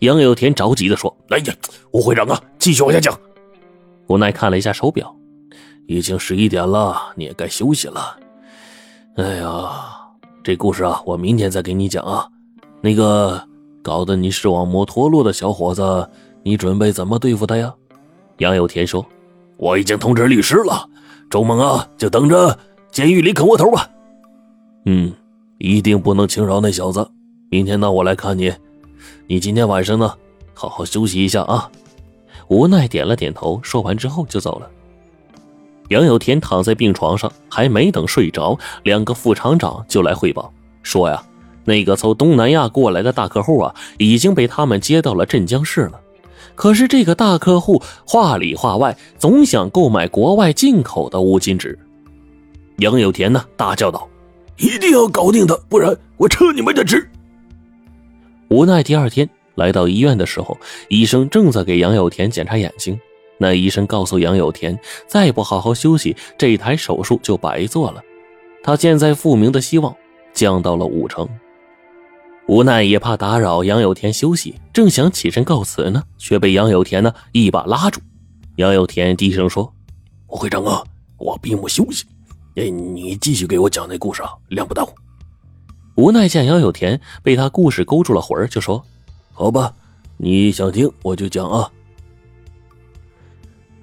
杨有田着急的说：“哎呀，吴会长啊，继续往下讲。”无奈看了一下手表，已经十一点了，你也该休息了。哎呀，这故事啊，我明天再给你讲啊。那个搞得你视网膜脱落的小伙子，你准备怎么对付他呀？杨有田说：“我已经通知律师了，周猛啊，就等着监狱里啃窝头吧。”嗯，一定不能轻饶那小子。明天呢，我来看你。你今天晚上呢，好好休息一下啊。无奈点了点头，说完之后就走了。杨有田躺在病床上，还没等睡着，两个副厂长就来汇报说呀，那个从东南亚过来的大客户啊，已经被他们接到了镇江市了。可是这个大客户话里话外总想购买国外进口的乌金纸。杨有田呢，大叫道：“一定要搞定他，不然我撤你们的职！”无奈，第二天来到医院的时候，医生正在给杨有田检查眼睛。那医生告诉杨有田，再不好好休息，这台手术就白做了。他现在复明的希望降到了五成。无奈也怕打扰杨有田休息，正想起身告辞呢，却被杨有田呢一把拉住。杨有田低声说：“会长啊，我闭目休息，哎，你继续给我讲那故事啊，两不耽误。”无奈见杨有田被他故事勾住了魂就说：“好吧，你想听我就讲啊。”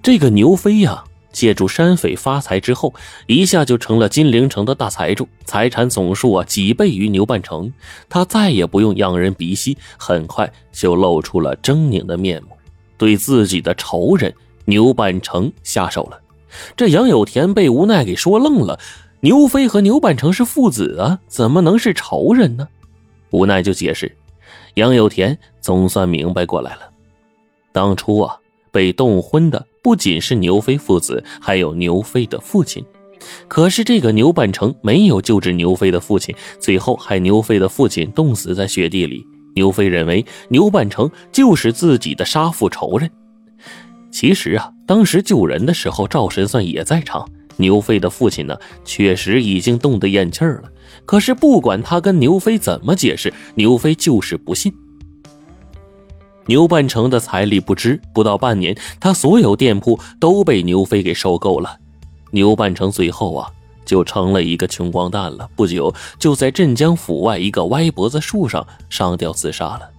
这个牛飞呀，借助山匪发财之后，一下就成了金陵城的大财主，财产总数啊几倍于牛半城。他再也不用仰人鼻息，很快就露出了狰狞的面目，对自己的仇人牛半城下手了。这杨有田被无奈给说愣了。牛飞和牛半成是父子啊，怎么能是仇人呢？无奈就解释，杨有田总算明白过来了。当初啊，被冻昏的不仅是牛飞父子，还有牛飞的父亲。可是这个牛半成没有救治牛飞的父亲，最后害牛飞的父亲冻死在雪地里。牛飞认为牛半成就是自己的杀父仇人。其实啊，当时救人的时候，赵神算也在场。牛飞的父亲呢，确实已经冻得咽气儿了。可是不管他跟牛飞怎么解释，牛飞就是不信。牛半城的财力不支，不到半年，他所有店铺都被牛飞给收购了。牛半城最后啊，就成了一个穷光蛋了。不久，就在镇江府外一个歪脖子树上上吊自杀了。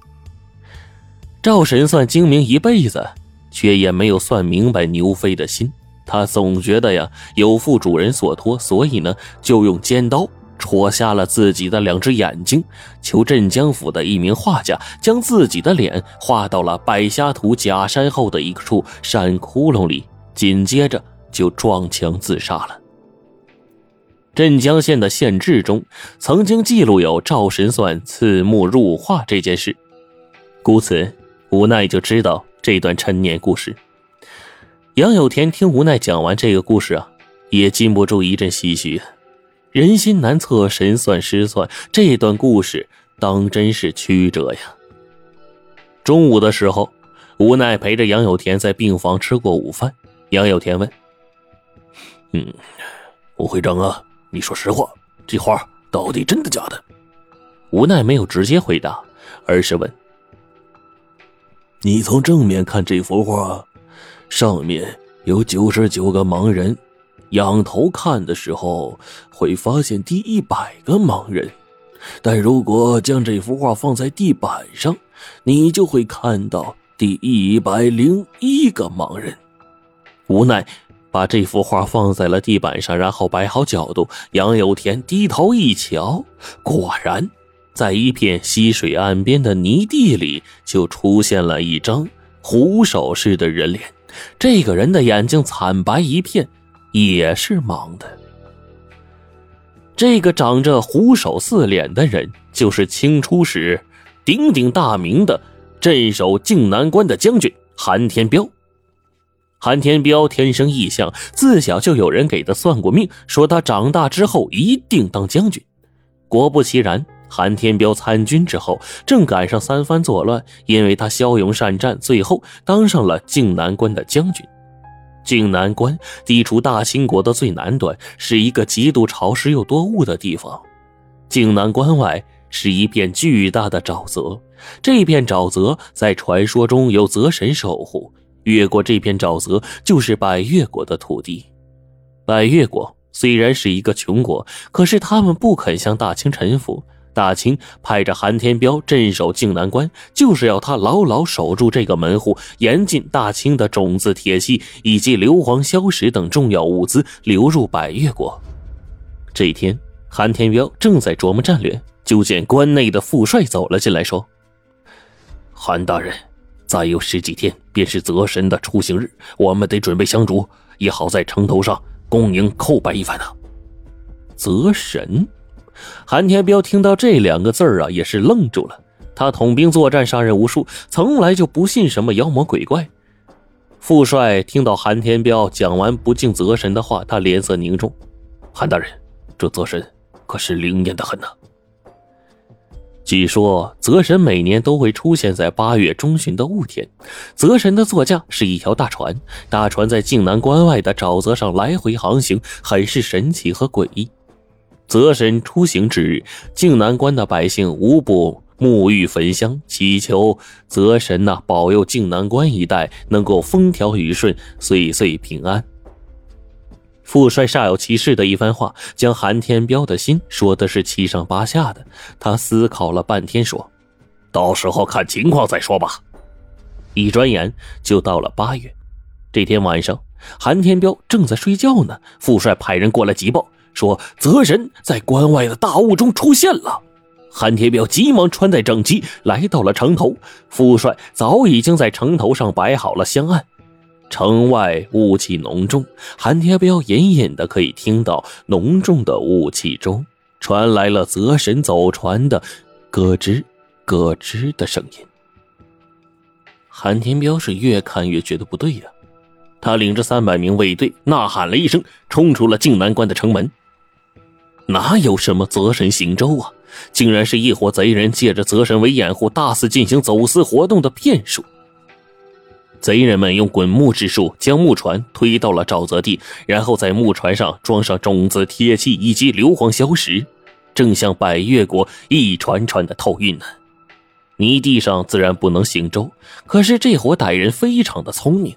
赵神算精明一辈子，却也没有算明白牛飞的心。他总觉得呀，有负主人所托，所以呢，就用尖刀戳瞎了自己的两只眼睛，求镇江府的一名画家将自己的脸画到了百虾图假山后的一处山窟窿里，紧接着就撞墙自杀了。镇江县的县志中曾经记录有赵神算刺目入画这件事，故此无奈就知道这段陈年故事。杨有田听无奈讲完这个故事啊，也禁不住一阵唏嘘。人心难测，神算失算，这段故事当真是曲折呀。中午的时候，无奈陪着杨有田在病房吃过午饭。杨有田问：“嗯，吴会长啊，你说实话，这画到底真的假的？”无奈没有直接回答，而是问：“你从正面看这幅画？”上面有九十九个盲人，仰头看的时候会发现第一百个盲人，但如果将这幅画放在地板上，你就会看到第一百零一个盲人。无奈把这幅画放在了地板上，然后摆好角度。杨有田低头一瞧，果然，在一片溪水岸边的泥地里，就出现了一张虎首式的人脸。这个人的眼睛惨白一片，也是盲的。这个长着虎首四脸的人，就是清初时鼎鼎大名的镇守靖南关的将军韩天彪。韩天彪天生异相，自小就有人给他算过命，说他长大之后一定当将军。果不其然。韩天彪参军之后，正赶上三藩作乱，因为他骁勇善战，最后当上了靖南关的将军。靖南关地处大清国的最南端，是一个极度潮湿又多雾的地方。靖南关外是一片巨大的沼泽，这片沼泽在传说中有泽神守护，越过这片沼泽就是百越国的土地。百越国虽然是一个穷国，可是他们不肯向大清臣服。大清派着韩天彪镇守靖南关，就是要他牢牢守住这个门户，严禁大清的种子、铁器以及硫磺、硝石等重要物资流入百越国。这一天，韩天彪正在琢磨战略，就见关内的副帅走了进来，说：“韩大人，再有十几天便是泽神的出行日，我们得准备香烛，也好在城头上。”恭迎叩拜一番呢。泽神，韩天彪听到这两个字儿啊，也是愣住了。他统兵作战，杀人无数，从来就不信什么妖魔鬼怪。副帅听到韩天彪讲完不敬泽神的话，他脸色凝重。韩大人，这泽神可是灵验的很呐。据说泽神每年都会出现在八月中旬的雾天，泽神的座驾是一条大船，大船在靖南关外的沼泽上来回航行，很是神奇和诡异。泽神出行之日，靖南关的百姓无不沐浴焚香，祈求泽神呐保佑靖南关一带能够风调雨顺，岁岁平安。傅帅煞有其事的一番话，将韩天彪的心说的是七上八下的。他思考了半天，说：“到时候看情况再说吧。”一转眼就到了八月。这天晚上，韩天彪正在睡觉呢。傅帅派人过来急报，说：“泽神在关外的大雾中出现了。”韩天彪急忙穿戴整齐，来到了城头。副帅早已经在城头上摆好了香案。城外雾气浓重，韩天彪隐隐的可以听到浓重的雾气中传来了泽神走船的咯吱咯吱的声音。韩天彪是越看越觉得不对呀，他领着三百名卫队呐喊了一声，冲出了靖南关的城门。哪有什么泽神行舟啊，竟然是一伙贼人借着泽神为掩护，大肆进行走私活动的骗术。贼人们用滚木之术将木船推到了沼泽地，然后在木船上装上种子、铁器以及硫磺、硝石，正向百越国一船船的偷运呢。泥地上自然不能行舟，可是这伙歹人非常的聪明，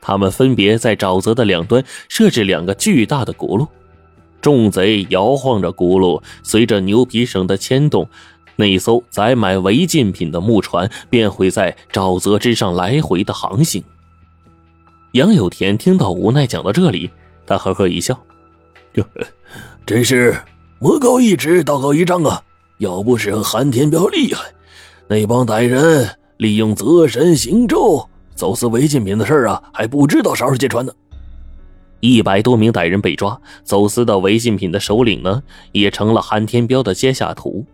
他们分别在沼泽的两端设置两个巨大的轱辘，众贼摇晃着轱辘，随着牛皮绳的牵动。那艘载满违禁品的木船便会在沼泽之上来回的航行。杨有田听到无奈讲到这里，他呵呵一笑：“哟 真是魔高一尺，道高一丈啊！要不是韩天彪厉害，那帮歹人利用泽神行舟走私违禁品的事啊，还不知道啥时候揭穿呢。”一百多名歹人被抓，走私的违禁品的首领呢，也成了韩天彪的阶下徒。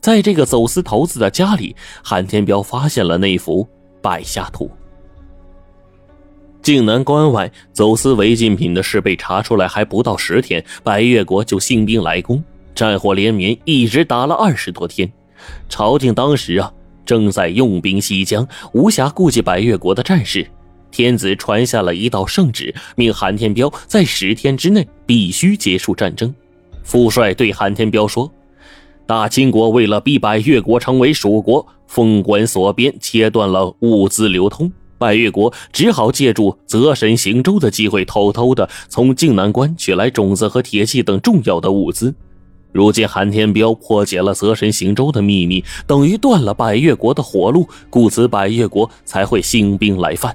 在这个走私头子的家里，韩天彪发现了那幅败下图。靖南关外走私违禁品的事被查出来，还不到十天，百越国就兴兵来攻，战火连绵，一直打了二十多天。朝廷当时啊，正在用兵西江，无暇顾及百越国的战事。天子传下了一道圣旨，命韩天彪在十天之内必须结束战争。副帅对韩天彪说。大清国为了逼百越国成为属国，封关锁边，切断了物资流通。百越国只好借助泽神行舟的机会，偷偷的从靖南关取来种子和铁器等重要的物资。如今韩天彪破解了泽神行舟的秘密，等于断了百越国的活路，故此百越国才会兴兵来犯。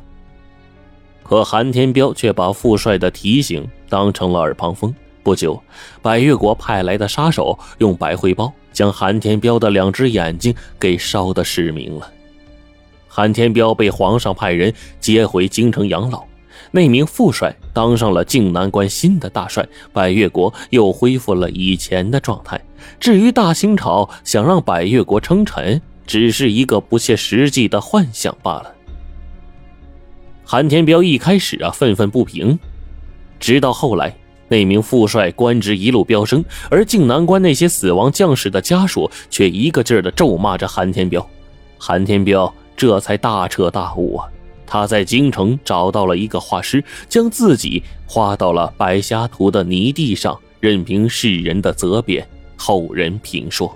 可韩天彪却把副帅的提醒当成了耳旁风。不久，百越国派来的杀手用白灰包将韩天彪的两只眼睛给烧得失明了。韩天彪被皇上派人接回京城养老，那名副帅当上了靖南关新的大帅，百越国又恢复了以前的状态。至于大清朝想让百越国称臣，只是一个不切实际的幻想罢了。韩天彪一开始啊愤愤不平，直到后来。那名副帅官职一路飙升，而靖南关那些死亡将士的家属却一个劲儿的咒骂着韩天彪。韩天彪这才大彻大悟啊！他在京城找到了一个画师，将自己画到了白虾图的泥地上，任凭世人的责贬，后人评说。